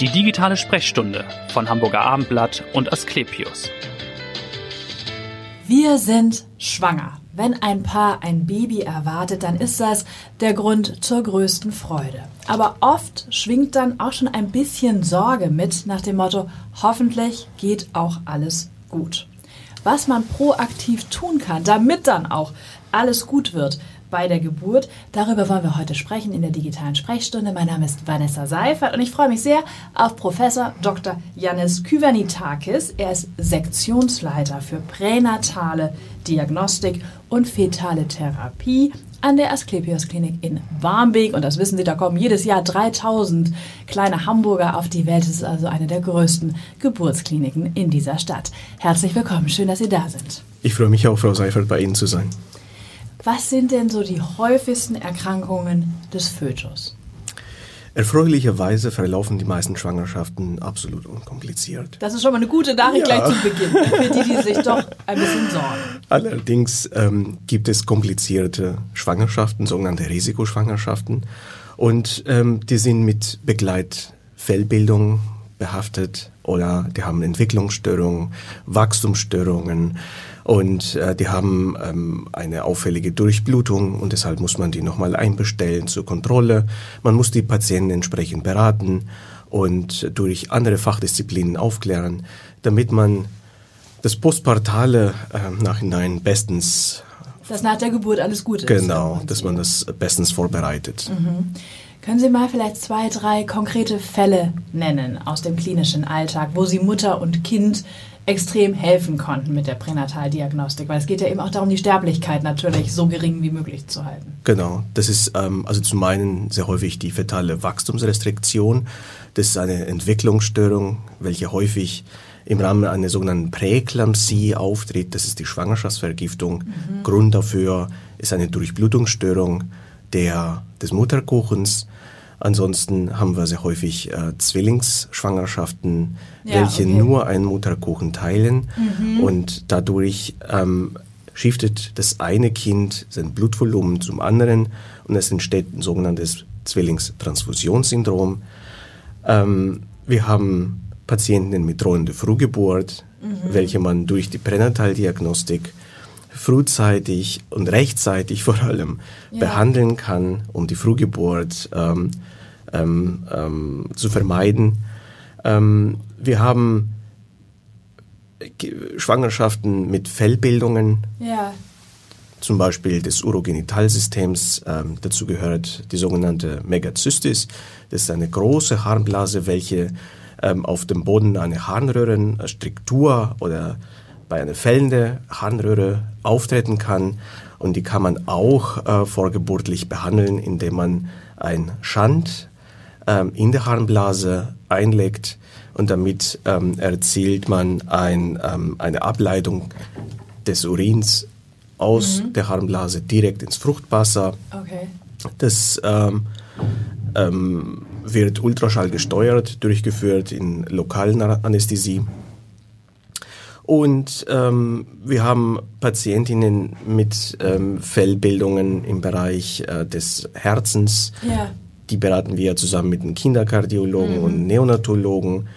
Die digitale Sprechstunde von Hamburger Abendblatt und Asklepios. Wir sind schwanger. Wenn ein Paar ein Baby erwartet, dann ist das der Grund zur größten Freude. Aber oft schwingt dann auch schon ein bisschen Sorge mit nach dem Motto, hoffentlich geht auch alles gut. Was man proaktiv tun kann, damit dann auch alles gut wird, bei der Geburt. Darüber wollen wir heute sprechen in der digitalen Sprechstunde. Mein Name ist Vanessa Seifert und ich freue mich sehr auf Professor Dr. Yannis Kyvernitakis. Er ist Sektionsleiter für pränatale Diagnostik und fetale Therapie an der Asklepios Klinik in Barmbek. Und das wissen Sie, da kommen jedes Jahr 3000 kleine Hamburger auf die Welt. Es ist also eine der größten Geburtskliniken in dieser Stadt. Herzlich willkommen, schön, dass Sie da sind. Ich freue mich auch, Frau Seifert, bei Ihnen zu sein. Was sind denn so die häufigsten Erkrankungen des Fötus? Erfreulicherweise verlaufen die meisten Schwangerschaften absolut unkompliziert. Das ist schon mal eine gute Nachricht ja. gleich zu Beginn, für die, die sich doch ein bisschen sorgen. Allerdings ähm, gibt es komplizierte Schwangerschaften, sogenannte Risikoschwangerschaften. Und ähm, die sind mit Begleitfellbildung behaftet oder die haben Entwicklungsstörungen, Wachstumsstörungen und äh, die haben ähm, eine auffällige Durchblutung und deshalb muss man die nochmal einbestellen zur Kontrolle. Man muss die Patienten entsprechend beraten und durch andere Fachdisziplinen aufklären, damit man das Postpartale äh, nachhinein bestens dass nach der Geburt alles gut ist. Genau, dass man das bestens vorbereitet. Mhm. Können Sie mal vielleicht zwei, drei konkrete Fälle nennen aus dem klinischen Alltag, wo Sie Mutter und Kind extrem helfen konnten mit der Pränataldiagnostik, weil es geht ja eben auch darum, die Sterblichkeit natürlich so gering wie möglich zu halten. Genau, das ist ähm, also zum einen sehr häufig die fetale Wachstumsrestriktion. Das ist eine Entwicklungsstörung, welche häufig im Rahmen einer sogenannten Präeklampsie auftritt. Das ist die Schwangerschaftsvergiftung. Mhm. Grund dafür ist eine Durchblutungsstörung der, des Mutterkuchens Ansonsten haben wir sehr häufig äh, Zwillingsschwangerschaften, ja, welche okay. nur einen Mutterkuchen teilen mhm. und dadurch ähm, shiftet das eine Kind sein Blutvolumen zum anderen und es entsteht ein sogenanntes Zwillingstransfusionssyndrom. Ähm, wir haben Patienten mit drohender Frühgeburt, mhm. welche man durch die Pränataldiagnostik frühzeitig und rechtzeitig vor allem ja. behandeln kann, um die Frühgeburt ähm, ähm, ähm, zu vermeiden. Ähm, wir haben Schwangerschaften mit Fellbildungen, ja. zum Beispiel des Urogenitalsystems. Ähm, dazu gehört die sogenannte Megazystis. Das ist eine große Harnblase, welche ähm, auf dem Boden eine Harnröhrenstruktur oder bei einer fällenden Harnröhre auftreten kann. Und die kann man auch äh, vorgeburtlich behandeln, indem man ein Schand ähm, in der Harnblase einlegt und damit ähm, erzielt man ein, ähm, eine Ableitung des Urins aus mhm. der Harnblase direkt ins Fruchtwasser. Okay. Das ähm, ähm, wird Ultraschall gesteuert, durchgeführt in lokalen Anästhesie. Und ähm, wir haben Patientinnen mit ähm, Fellbildungen im Bereich äh, des Herzens. Ja. Die beraten wir zusammen mit den Kinderkardiologen mhm. und Neonatologen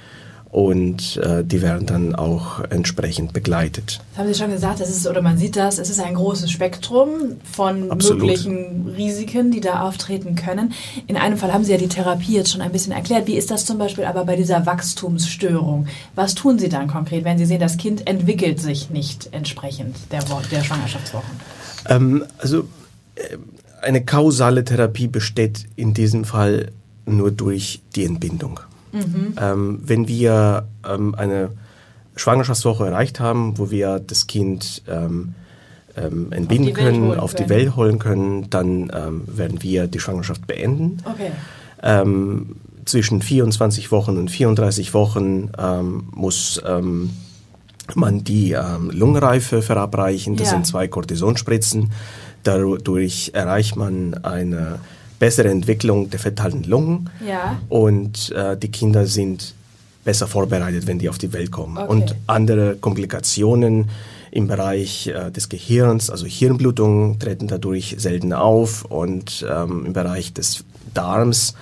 und äh, die werden dann auch entsprechend begleitet. Das haben Sie schon gesagt, es ist, oder man sieht das, es ist ein großes Spektrum von Absolut. möglichen Risiken, die da auftreten können. In einem Fall haben Sie ja die Therapie jetzt schon ein bisschen erklärt. Wie ist das zum Beispiel aber bei dieser Wachstumsstörung? Was tun Sie dann konkret, wenn Sie sehen, das Kind entwickelt sich nicht entsprechend der, der Schwangerschaftswochen? Ähm, also äh, eine kausale Therapie besteht in diesem Fall nur durch die Entbindung. Mhm. Ähm, wenn wir ähm, eine Schwangerschaftswoche erreicht haben, wo wir das Kind ähm, ähm entbinden können, auf die Welt holen können, dann ähm, werden wir die Schwangerschaft beenden. Okay. Ähm, zwischen 24 Wochen und 34 Wochen muss man die Lungenreife verabreichen. Das ja. sind zwei Kortisonspritzen. Dadurch erreicht man eine bessere Entwicklung der fetalen Lungen ja. und äh, die Kinder sind besser vorbereitet, wenn die auf die Welt kommen. Okay. Und andere Komplikationen im Bereich äh, des Gehirns, also Hirnblutungen, treten dadurch selten auf und ähm, im Bereich des Darms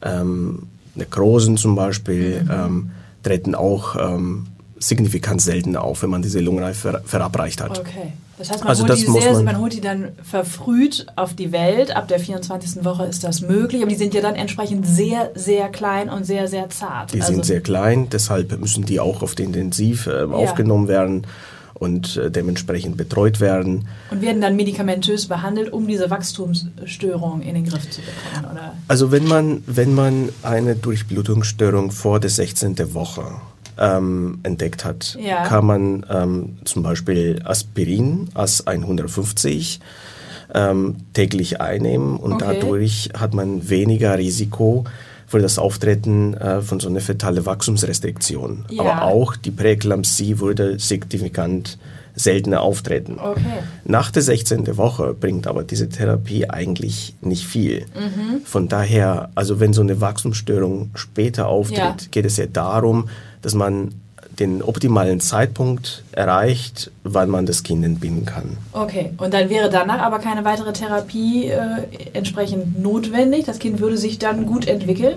ähm, Nekrosen zum Beispiel mhm. ähm, treten auch ähm, signifikant selten auf, wenn man diese Lungenreife ver verabreicht hat. Okay. Das heißt, man, also holt das die sehr, man, man, holt die dann verfrüht auf die Welt. Ab der 24. Woche ist das möglich. Aber die sind ja dann entsprechend sehr, sehr klein und sehr, sehr zart. Die also sind sehr klein, deshalb müssen die auch auf die Intensiv äh, aufgenommen ja. werden und äh, dementsprechend betreut werden. Und werden dann medikamentös behandelt, um diese Wachstumsstörung in den Griff zu bekommen, oder? Also wenn man, wenn man eine Durchblutungsstörung vor der 16. Woche ähm, entdeckt hat, ja. kann man ähm, zum Beispiel Aspirin AS 150 ähm, täglich einnehmen und okay. dadurch hat man weniger Risiko für das Auftreten äh, von so einer fetale Wachstumsrestriktion. Ja. Aber auch die Präeklampsie würde signifikant seltener auftreten. Okay. Nach der 16. Woche bringt aber diese Therapie eigentlich nicht viel. Mhm. Von daher, also wenn so eine Wachstumsstörung später auftritt, ja. geht es ja darum, dass man den optimalen Zeitpunkt erreicht, wann man das Kind entbinden kann. Okay, und dann wäre danach aber keine weitere Therapie äh, entsprechend notwendig. Das Kind würde sich dann gut entwickeln?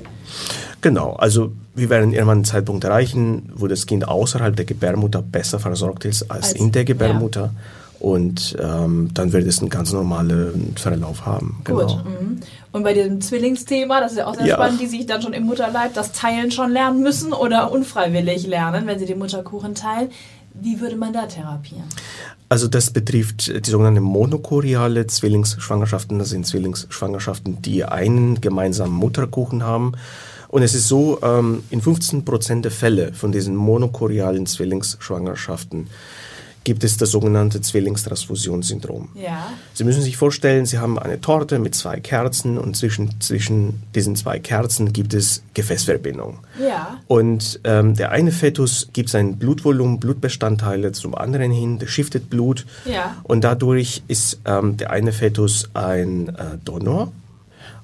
Genau, also wir werden irgendwann einen Zeitpunkt erreichen, wo das Kind außerhalb der Gebärmutter besser versorgt ist als, als in der Gebärmutter. Ja. Und ähm, dann wird es einen ganz normalen Verlauf haben. Gut. Genau. Mhm. Und bei diesem Zwillingsthema, das ist ja auch sehr ja. spannend, die sich dann schon im Mutterleib das Teilen schon lernen müssen oder unfreiwillig lernen, wenn sie den Mutterkuchen teilen. Wie würde man da therapieren? Also das betrifft die sogenannte monokoriale Zwillingsschwangerschaften. Das sind Zwillingsschwangerschaften, die einen gemeinsamen Mutterkuchen haben. Und es ist so, ähm, in 15 Prozent der Fälle von diesen monokorialen Zwillingsschwangerschaften gibt es das sogenannte Zwillingstransfusionssyndrom. Ja. Sie müssen sich vorstellen, Sie haben eine Torte mit zwei Kerzen und zwischen, zwischen diesen zwei Kerzen gibt es Gefäßverbindung. Ja. Und ähm, der eine Fetus gibt sein Blutvolumen, Blutbestandteile zum anderen hin, der shiftet Blut ja. und dadurch ist ähm, der eine Fetus ein äh, Donor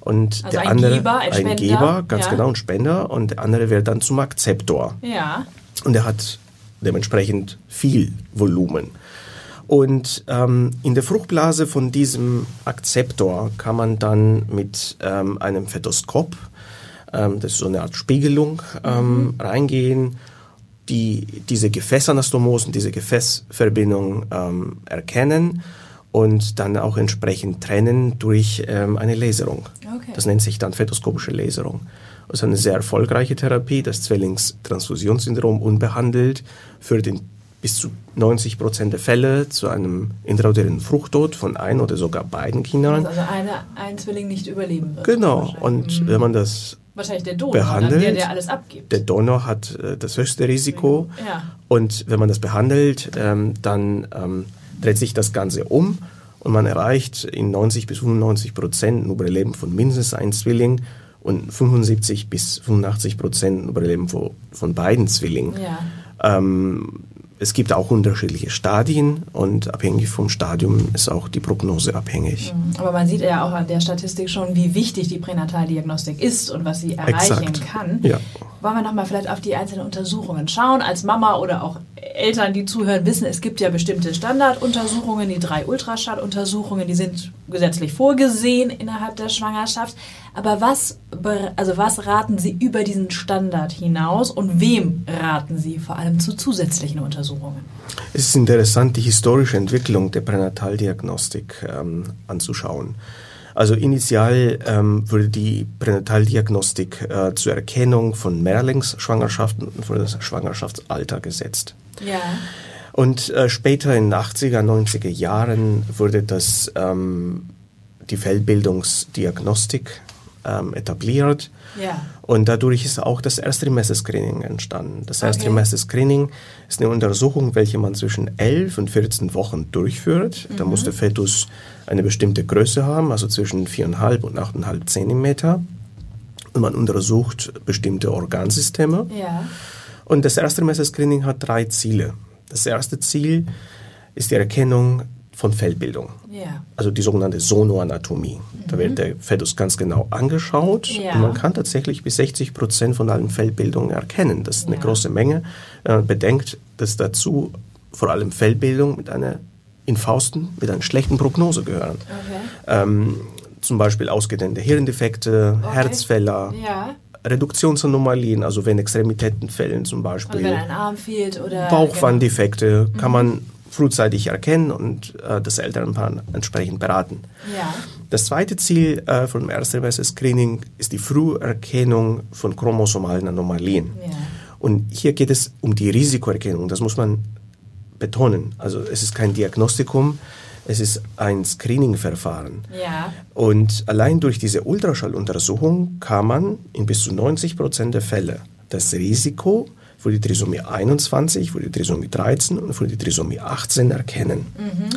und also der ein andere Geber, ein, ein Geber, ganz ja. genau, ein Spender und der andere wird dann zum Akzeptor. Ja. Und er hat dementsprechend viel Volumen. Und ähm, in der Fruchtblase von diesem Akzeptor kann man dann mit ähm, einem Fetoskop, ähm, das ist so eine Art Spiegelung, ähm, mhm. reingehen, die diese Gefäßanastomosen, diese Gefäßverbindung ähm, erkennen und dann auch entsprechend trennen durch ähm, eine Laserung. Okay. Das nennt sich dann fetoskopische Laserung. Das ist eine sehr erfolgreiche Therapie. Das Zwillingstransfusionssyndrom unbehandelt führt in bis zu 90 Prozent der Fälle zu einem intrauterinen Fruchttod von ein oder sogar beiden Kindern. Also eine, ein Zwilling nicht überleben wird. Genau. Und mhm. wenn man das Wahrscheinlich der Donor, behandelt, der, der alles abgibt. Der Donor hat äh, das höchste Risiko. Ja. Und wenn man das behandelt, ähm, dann ähm, dreht sich das Ganze um und man erreicht in 90 bis 95 Prozent ein Überleben von mindestens einem Zwilling und 75 bis 85 Prozent Überleben von, von beiden Zwillingen. Ja. Ähm, es gibt auch unterschiedliche Stadien und abhängig vom Stadium ist auch die Prognose abhängig. Mhm. Aber man sieht ja auch an der Statistik schon, wie wichtig die Pränataldiagnostik ist und was sie erreichen Exakt. kann. Ja. Wollen wir nochmal vielleicht auf die einzelnen Untersuchungen schauen? Als Mama oder auch Eltern, die zuhören, wissen, es gibt ja bestimmte Standarduntersuchungen, die drei Ultraschalluntersuchungen, die sind gesetzlich vorgesehen innerhalb der Schwangerschaft. Aber was, also was raten Sie über diesen Standard hinaus und wem raten Sie vor allem zu zusätzlichen Untersuchungen? Es ist interessant, die historische Entwicklung der Pränataldiagnostik ähm, anzuschauen. Also initial ähm, wurde die Pränataldiagnostik äh, zur Erkennung von Mehrlingsschwangerschaften und für das Schwangerschaftsalter gesetzt. Ja. Und äh, später in den 80er, 90er Jahren wurde das ähm, die Fehlbildungsdiagnostik ähm, etabliert. Ja. Und dadurch ist auch das Erstrimester-Screening entstanden. Das okay. Erstrimester-Screening ist eine Untersuchung, welche man zwischen 11 und 14 Wochen durchführt. Mhm. Da muss der Fetus eine bestimmte Größe haben, also zwischen 4,5 und 8,5 Zentimeter. Und man untersucht bestimmte Organsysteme. Ja. Und das Erstrimester-Screening hat drei Ziele. Das erste Ziel ist die Erkennung von Fellbildung. Ja. Also die sogenannte Sonoanatomie. Mhm. Da wird der Fetus ganz genau angeschaut ja. und man kann tatsächlich bis 60 Prozent von allen Fellbildungen erkennen. Das ist eine ja. große Menge. Wenn man bedenkt, dass dazu vor allem Fellbildung mit einer in Fausten mit einer schlechten Prognose gehören. Okay. Ähm, zum Beispiel ausgedehnte Hirndefekte, okay. Herzfäller, Reduktionsanomalien, also wenn Extremitäten fehlen zum Beispiel. Also wenn ein Arm fehlt oder Bauchwanddefekte, genau. kann man frühzeitig erkennen und äh, das Elternpaar entsprechend beraten. Ja. Das zweite Ziel äh, vom Erstsemester-Screening ist die Früherkennung von chromosomalen Anomalien. Ja. Und hier geht es um die Risikoerkennung, das muss man betonen. Also es ist kein Diagnostikum, es ist ein Screening-Verfahren. Ja. Und allein durch diese Ultraschalluntersuchung kann man in bis zu 90 Prozent der Fälle das Risiko für die Trisomie 21, für die Trisomie 13 und für die Trisomie 18 erkennen. Mhm.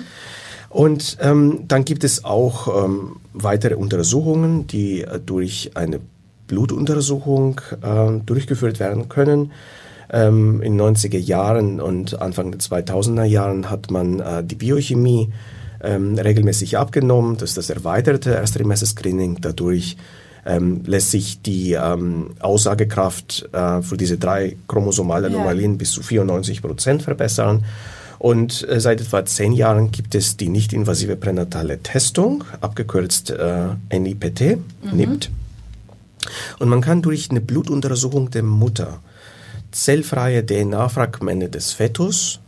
Und ähm, dann gibt es auch ähm, weitere Untersuchungen, die äh, durch eine Blutuntersuchung äh, durchgeführt werden können. Ähm, in 90er Jahren und Anfang der 2000er Jahren hat man äh, die Biochemie ähm, regelmäßig abgenommen. Das ist das erweiterte Erstrimester-Screening. Dadurch ähm, lässt sich die ähm, Aussagekraft äh, für diese drei chromosomalen Anomalien ja. bis zu 94 Prozent verbessern. Und äh, seit etwa zehn Jahren gibt es die nicht-invasive pränatale Testung, abgekürzt äh, NIPT, mhm. NIPT. Und man kann durch eine Blutuntersuchung der Mutter zellfreie DNA-Fragmente des Fetus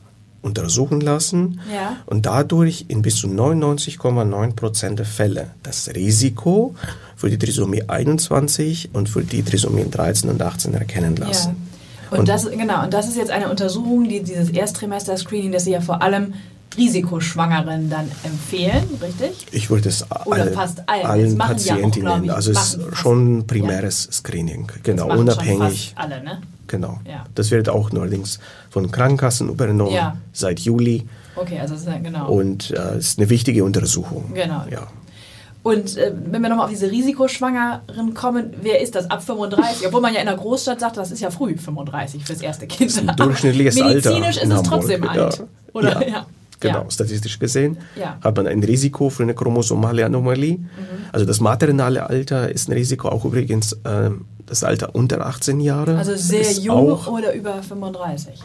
untersuchen lassen ja. und dadurch in bis zu 99,9 Prozent der Fälle das Risiko für die Trisomie 21 und für die Trisomien 13 und 18 erkennen lassen. Ja. Und, und, das, genau, und das ist jetzt eine Untersuchung, die dieses Ersttrimester-Screening, das Sie ja vor allem Risikoschwangeren dann empfehlen, richtig? Ich würde es Oder all, fast allen, allen Patientinnen, ja also es ist schon ein primäres ja. Screening, genau, unabhängig. alle, ne? Genau. Ja. Das wird auch neuerdings von Krankenkassen übernommen ja. seit Juli. Okay, also ist, genau. Und äh, es ist eine wichtige Untersuchung. Genau. Ja. Und äh, wenn wir nochmal auf diese Risikoschwangeren kommen, wer ist das? Ab 35? Obwohl man ja in der Großstadt sagt, das ist ja früh, 35 fürs erste Kind. Durchschnittliches Medizinisch Alter. Medizinisch ist es trotzdem alt. Oder? Ja. Genau, ja. statistisch gesehen ja. hat man ein Risiko für eine chromosomale Anomalie. Mhm. Also das maternale Alter ist ein Risiko, auch übrigens äh, das Alter unter 18 Jahre. Also sehr jung oder über 35.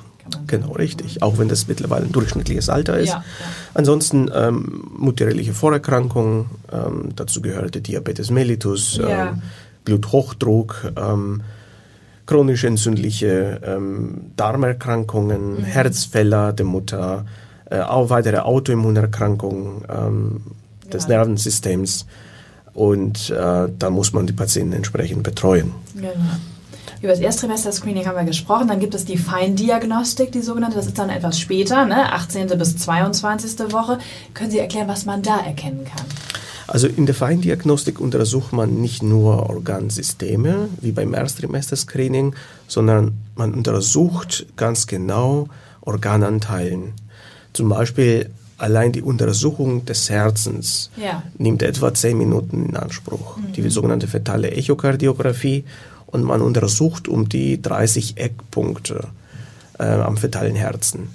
Genau, richtig. Auch wenn das mittlerweile ein durchschnittliches Alter ist. Ja, ja. Ansonsten ähm, mutterliche Vorerkrankungen, ähm, dazu gehörte Diabetes mellitus, ja. ähm, Bluthochdruck, ähm, chronisch entzündliche ähm, Darmerkrankungen, mhm. Herzfäller der Mutter, äh, auch weitere Autoimmunerkrankungen ähm, des Nervensystems. Und äh, da muss man die Patienten entsprechend betreuen. Genau. Über das Erstrimester-Screening haben wir gesprochen. Dann gibt es die Feindiagnostik, die sogenannte. Das ist dann etwas später, ne? 18. bis 22. Woche. Können Sie erklären, was man da erkennen kann? Also in der Feindiagnostik untersucht man nicht nur Organsysteme, wie beim Erstrimester-Screening, sondern man untersucht ganz genau Organanteilen. Zum Beispiel allein die Untersuchung des Herzens ja. nimmt etwa zehn Minuten in Anspruch. Mhm. Die sogenannte fetale Echokardiographie und man untersucht um die 30 Eckpunkte äh, am fetalen Herzen.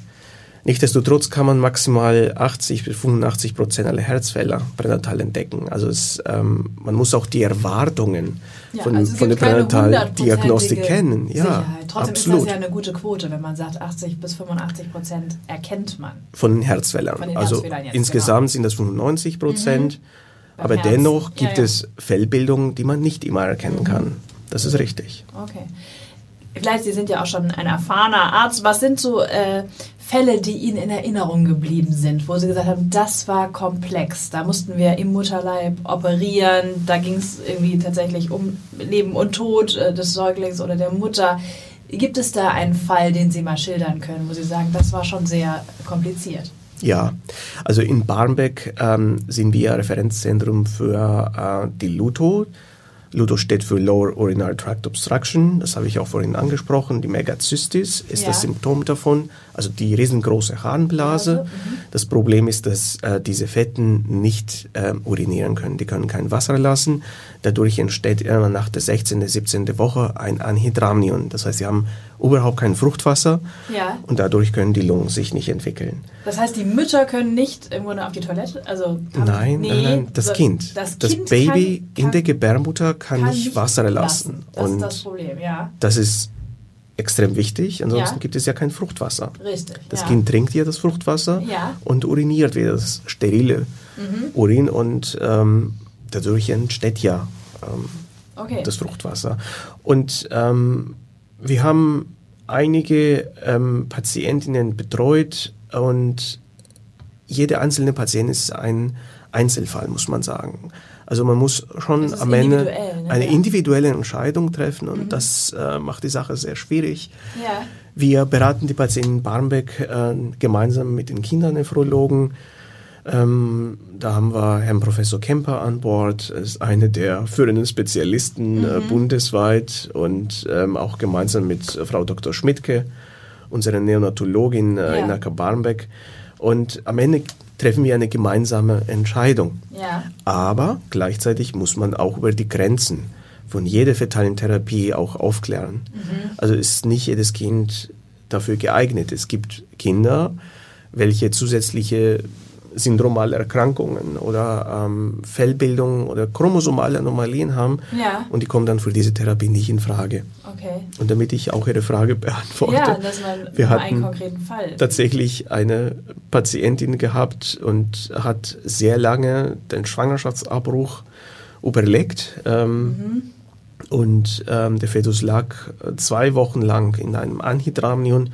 Nichtsdestotrotz kann man maximal 80 bis 85 Prozent aller Herzfehler pränatal entdecken. Also es, ähm, man muss auch die Erwartungen ja, von, also von der Pränataldiagnostik kennen. Ja, Sicherheit. Trotzdem absolut. ist das ja eine gute Quote, wenn man sagt, 80 bis 85 Prozent erkennt man. Von den Herzfehlern. Von den also jetzt, insgesamt genau. sind das 95 Prozent. Mhm. Aber Herzen. dennoch gibt ja, ja. es Fellbildungen, die man nicht immer erkennen mhm. kann. Das ist richtig. Okay. Vielleicht, Sie sind ja auch schon ein erfahrener Arzt. Was sind so äh, Fälle, die Ihnen in Erinnerung geblieben sind, wo Sie gesagt haben, das war komplex. Da mussten wir im Mutterleib operieren. Da ging es irgendwie tatsächlich um Leben und Tod äh, des Säuglings oder der Mutter. Gibt es da einen Fall, den Sie mal schildern können, wo Sie sagen, das war schon sehr kompliziert? Ja, also in Barmbek ähm, sind wir Referenzzentrum für äh, die Luto. Ludo steht für Lower Urinary Tract Obstruction, das habe ich auch vorhin angesprochen. Die Megazystis ist ja. das Symptom davon, also die riesengroße Harnblase. Also, das Problem ist, dass äh, diese Fetten nicht äh, urinieren können, die können kein Wasser lassen. Dadurch entsteht immer nach der 16., 17. Woche ein Anhydramnion. Das heißt, sie haben überhaupt kein Fruchtwasser ja. und dadurch können die Lungen sich nicht entwickeln. Das heißt, die Mütter können nicht irgendwo auf die Toilette? Also nein, nee, nein, nein, das Kind. Das, das kind Baby kann, kann, in der Gebärmutter kann, kann nicht Wasser lassen. lassen. Das und ist das Problem, ja. Das ist extrem wichtig, ansonsten ja. gibt es ja kein Fruchtwasser. Richtig. Das ja. Kind trinkt ja das Fruchtwasser ja. und uriniert wieder das sterile mhm. Urin und ähm, dadurch entsteht ja ähm, Okay. das Fruchtwasser. Und ähm, wir haben einige ähm, Patientinnen betreut und jede einzelne Patient ist ein Einzelfall, muss man sagen. Also man muss schon am Ende ne? eine individuelle Entscheidung treffen und das äh, macht die Sache sehr schwierig. Ja. Wir beraten die Patienten in Barmbek äh, gemeinsam mit den Kindernephrologen. Ähm, da haben wir Herrn Professor Kemper an Bord, ist einer der führenden Spezialisten äh, bundesweit und ähm, auch gemeinsam mit äh, Frau Dr. Schmidtke, unserer Neonatologin äh, Ja. in Acker Barmbek. Und am Ende treffen wir eine gemeinsame Entscheidung. Ja. Aber gleichzeitig muss man auch über die Grenzen von jeder fetalen Therapie auch aufklären. Also ist nicht jedes Kind dafür geeignet. Es gibt Kinder, welche zusätzliche syndromale Erkrankungen oder ähm, Fellbildung oder chromosomale Anomalien haben Ja. und die kommen dann für diese Therapie nicht in Frage. Okay. Und damit ich auch Ihre Frage beantworte, Ja, dass man wir nur einen hatten konkreten Fall. tatsächlich eine Patientin gehabt und hat sehr lange den Schwangerschaftsabbruch überlegt. Ähm, Und ähm, der Fetus lag zwei Wochen lang in einem Anhydramnion.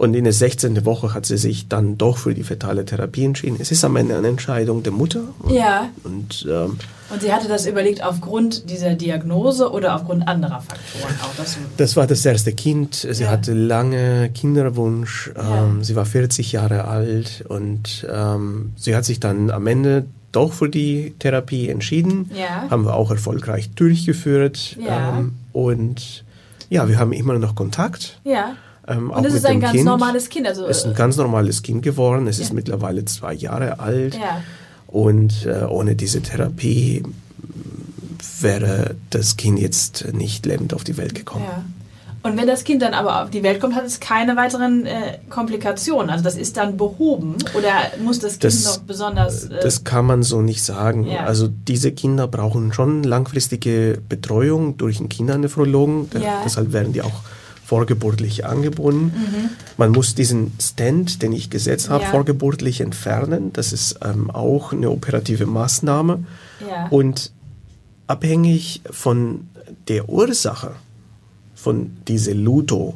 Und in der 16. Woche hat sie sich dann doch für die fetale Therapie entschieden. Es ist am Ende eine Entscheidung der Mutter. Ja. Und ähm, Und sie hatte das überlegt aufgrund dieser Diagnose oder aufgrund anderer Faktoren auch. Dass du Das war das erste Kind. Sie Ja. hatte lange Kinderwunsch. Ja. Ähm, sie war 40 Jahre alt und ähm, sie hat sich dann am Ende doch für die Therapie entschieden. Ja. Haben wir auch erfolgreich durchgeführt. Ja. Ähm, und ja, wir haben immer noch Kontakt. ja. Ähm, Und es ist ein ganz kind. normales Kind. Also, Es ist ein ganz normales Kind geworden. Es ist Ja. mittlerweile zwei Jahre alt. Ja. Und äh, ohne diese Therapie wäre das Kind jetzt nicht lebend auf die Welt gekommen. ja. Und wenn das Kind dann aber auf die Welt kommt, hat es keine weiteren äh, Komplikationen. Also das ist dann behoben oder muss das Kind Das- noch besonders. Äh, Das kann man so nicht sagen. Ja. Also diese Kinder brauchen schon langfristige Betreuung durch einen Kindernephrologen. Der- Ja. Deshalb werden die auch vorgeburtlich angebunden. Man muss diesen Stent, den ich gesetzt habe, Ja. vorgeburtlich entfernen. Das ist ähm, auch eine operative Maßnahme. ja. Und abhängig von der Ursache von dieser Luto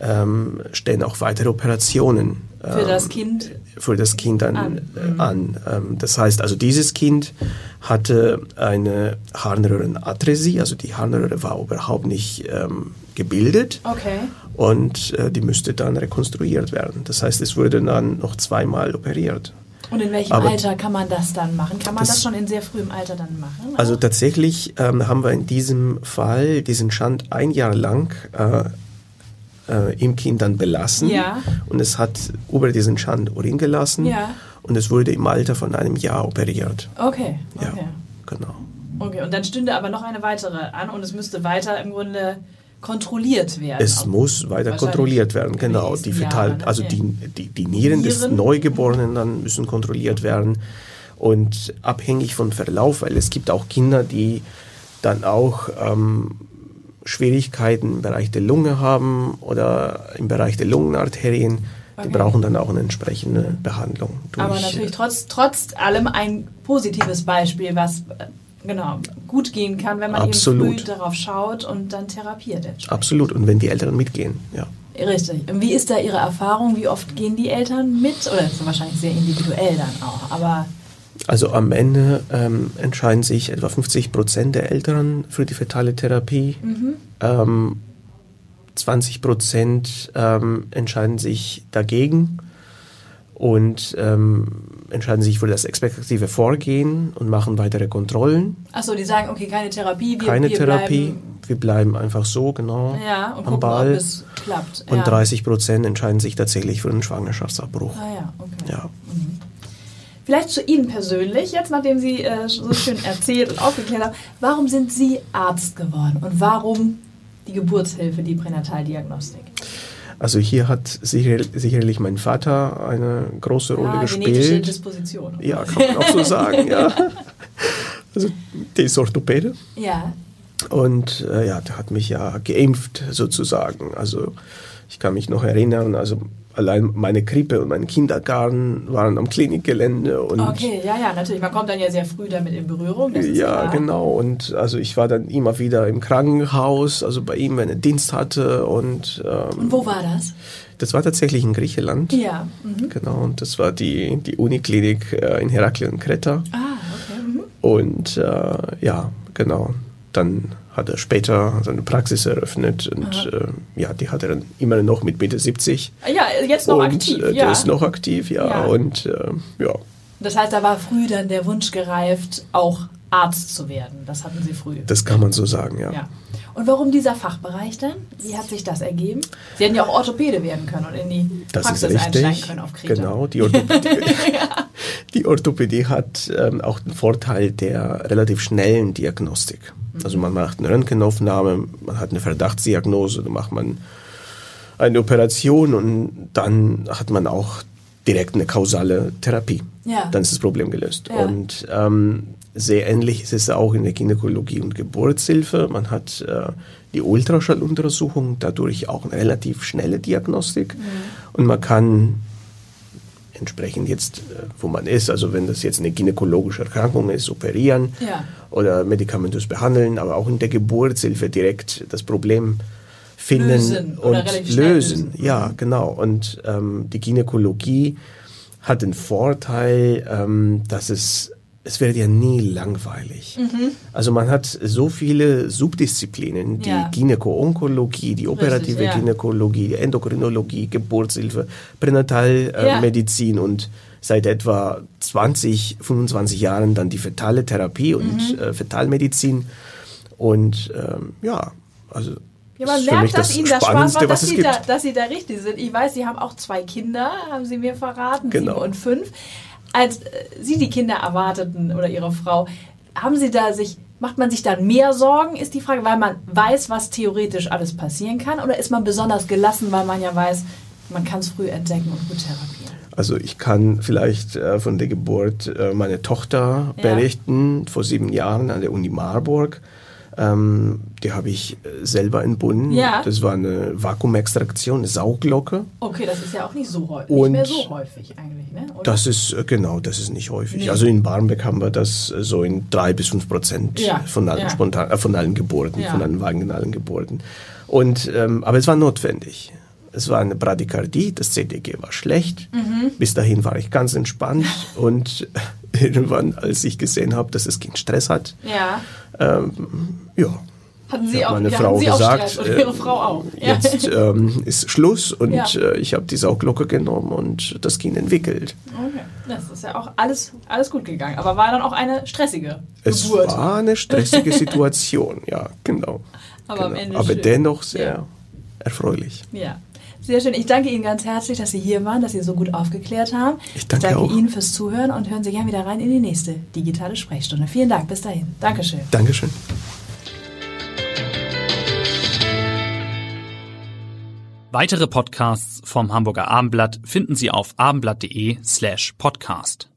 ähm, stehen auch weitere Operationen Mhm. Für ähm, das Kind. für das Kind an. An. Äh, an. Ähm, das heißt also, dieses Kind hatte eine Harnröhrenatresie, also die Harnröhre war überhaupt nicht ähm, gebildet Okay. und äh, die müsste dann rekonstruiert werden. Das heißt, es wurde dann noch zweimal operiert. Und in welchem Aber- Alter kann man das dann machen? Kann man das, Das- schon in sehr frühem Alter dann machen? Also tatsächlich ähm, haben wir in diesem Fall diesen Schand ein Jahr lang äh, äh, im Kind dann belassen. Ja. Und es hat über diesen Schand Urin gelassen. Ja. Und es wurde im Alter von einem Jahr operiert. okay. Ja, Okay. genau. Okay, und dann stünde aber noch eine weitere an und es müsste weiter im Grunde kontrolliert werden. Es muss weiter kontrolliert werden, genau. Die fetal, Jahren, ne? also Ja. die, die, die Nieren, des Nieren? Neugeborenen dann müssen kontrolliert werden. Und abhängig vom Verlauf, weil es gibt auch Kinder, die dann auch ähm, Schwierigkeiten im Bereich der Lunge haben oder im Bereich der Lungenarterien. Die Okay. brauchen dann auch eine entsprechende Behandlung. Aber natürlich trotz, trotz allem ein positives Beispiel, was äh, genau gut gehen kann, wenn man eben Absolut. früh darauf schaut und dann therapiert. Absolut. Und wenn die Eltern mitgehen, ja. Richtig. Und wie ist da Ihre Erfahrung? Wie oft gehen die Eltern mit? Oder das ist wahrscheinlich sehr individuell dann auch. Aber Also am Ende ähm, entscheiden sich etwa 50 Prozent der Eltern für die fetale Therapie. Ähm, 20 Prozent ähm, entscheiden sich dagegen und ähm, entscheiden sich für das expektative Vorgehen und machen weitere Kontrollen. achso, die sagen, okay, keine Therapie, wir, Keine wir Therapie, Bleiben, wir bleiben einfach so, genau, ja, und am gucken, Ball. ob es klappt. Und ja. 30 Prozent entscheiden sich tatsächlich für einen Schwangerschaftsabbruch. Ah ja, okay. Ja. Vielleicht zu Ihnen persönlich, jetzt nachdem Sie äh, so schön erzählt und aufgeklärt haben, warum sind Sie Arzt geworden und warum die Geburtshilfe, die Pränataldiagnostik? Also hier hat sicher, sicherlich mein Vater eine große Rolle genetische gespielt. Disposition. Ja, kann man auch so sagen, ja. Also der ist Orthopäde Ja, und äh, ja, der hat mich ja geimpft sozusagen. Also ich kann mich noch erinnern, also allein meine Krippe und mein Kindergarten waren am Klinikgelände und Okay, ja, ja, natürlich. Man kommt dann ja sehr früh damit in Berührung. Ja, klar. genau. Und also ich war dann immer wieder im Krankenhaus, also bei ihm, wenn er Dienst hatte. Und ähm, Und wo war das? das war tatsächlich in Griechenland. Ja. Mhm. Genau, und das war die, die Uniklinik äh, in Heraklion Kreta. Ah, okay. Mhm. Und äh, ja, genau. Dann hat er später seine Praxis eröffnet und äh, ja, die hat er dann immer noch mit Mitte 70. Ja, jetzt noch und aktiv. äh, ja. der ist noch aktiv, ja. Ja. Und äh, ja, Das heißt, da war früh dann der Wunsch gereift, auch Arzt zu werden. Das hatten Sie früh. das kann man so sagen, ja. ja. Und warum dieser Fachbereich denn? Wie hat sich das ergeben? Sie hätten ja auch Orthopäde werden können und in die Das Praxis ist einsteigen richtig. können auf Kreta. Genau, die Orthopädie, die Orthopädie hat ähm, auch den Vorteil der relativ schnellen Diagnostik. Also man macht eine Röntgenaufnahme, man hat eine Verdachtsdiagnose, dann macht man eine Operation und dann hat man auch direkt eine kausale Therapie. Ja. Dann ist das Problem gelöst. Ja. Und ähm, sehr ähnlich ist es auch in der Gynäkologie und Geburtshilfe. Man hat äh, die Ultraschalluntersuchung, dadurch auch eine relativ schnelle Diagnostik. Mhm. Und man kann entsprechend jetzt, äh, wo man ist, also wenn das jetzt eine gynäkologische Erkrankung ist, operieren Ja. oder medikamentös behandeln, aber auch in der Geburtshilfe direkt das Problem finden Lösen und lösen. Ja, genau. Und ähm, die Gynäkologie hat den Vorteil, ähm, dass es es wird ja nie langweilig. Mhm. Also man hat so viele Subdisziplinen, die Ja. Gynäko-Onkologie, die operative ja. Gynäkologie, die Endokrinologie, Geburtshilfe, Pränatalmedizin äh, Ja. Und seit etwa 20, 25 Jahren dann die fetale Therapie und Mhm. äh, Fetalmedizin. Und ähm, ja, also Ja, man mich merkt, dass Ihnen das Spaß macht, dass da, dass Sie da richtig sind. Ich weiß, Sie haben auch zwei Kinder, haben Sie mir verraten, Genau. sieben und fünf. Als äh, Sie die Kinder erwarteten oder Ihre Frau, haben Sie da sich, macht man sich dann mehr Sorgen, ist die Frage, weil man weiß, was theoretisch alles passieren kann? Oder ist man besonders gelassen, weil man ja weiß, man kann es früh entdecken und gut therapieren? Also ich kann vielleicht äh, von der Geburt äh, meiner Tochter Ja. berichten, vor sieben Jahren an der Uni Marburg. Ähm, die habe ich äh, selber entbunden. Ja. Das war eine Vakuumextraktion, eine Sauglocke. Okay, das ist ja auch nicht so häufig, Und nicht mehr so häufig eigentlich, ne? Oder? Das ist, äh, genau, das ist nicht häufig. Nee. Also in Barmbek haben wir das äh, so in drei bis fünf Prozent Ja, von allen ja. spontan, äh, von allen Geburten, von allen vaginalen Geburten. Und, ähm, aber es war notwendig. Es war eine Bradykardie, das CTG war schlecht. Mhm. Bis dahin war ich ganz entspannt und irgendwann, als ich gesehen habe, dass das Kind Stress hat, ja. ähm, ja, Hatten Sie auch, meine ja, Frau Sie gesagt, Stress und Ihre äh, Frau auch. Ja. jetzt ähm, ist Schluss und Ja. äh, ich habe die Sauglocke genommen und das Kind entwickelt. Okay, das ist ja auch alles, alles gut gegangen. Aber war dann auch eine stressige Es Geburt. war eine stressige Situation, ja, genau. Aber genau. Aber dennoch sehr erfreulich. Ja, sehr schön. Ich danke Ihnen ganz herzlich, dass Sie hier waren, dass Sie so gut aufgeklärt haben. Ich danke auch. Ihnen fürs Zuhören und hören Sie gerne wieder rein in die nächste digitale Sprechstunde. Vielen Dank. Bis dahin. Dankeschön. Dankeschön. Weitere Podcasts vom Hamburger Abendblatt finden Sie auf abendblatt.de slash podcast.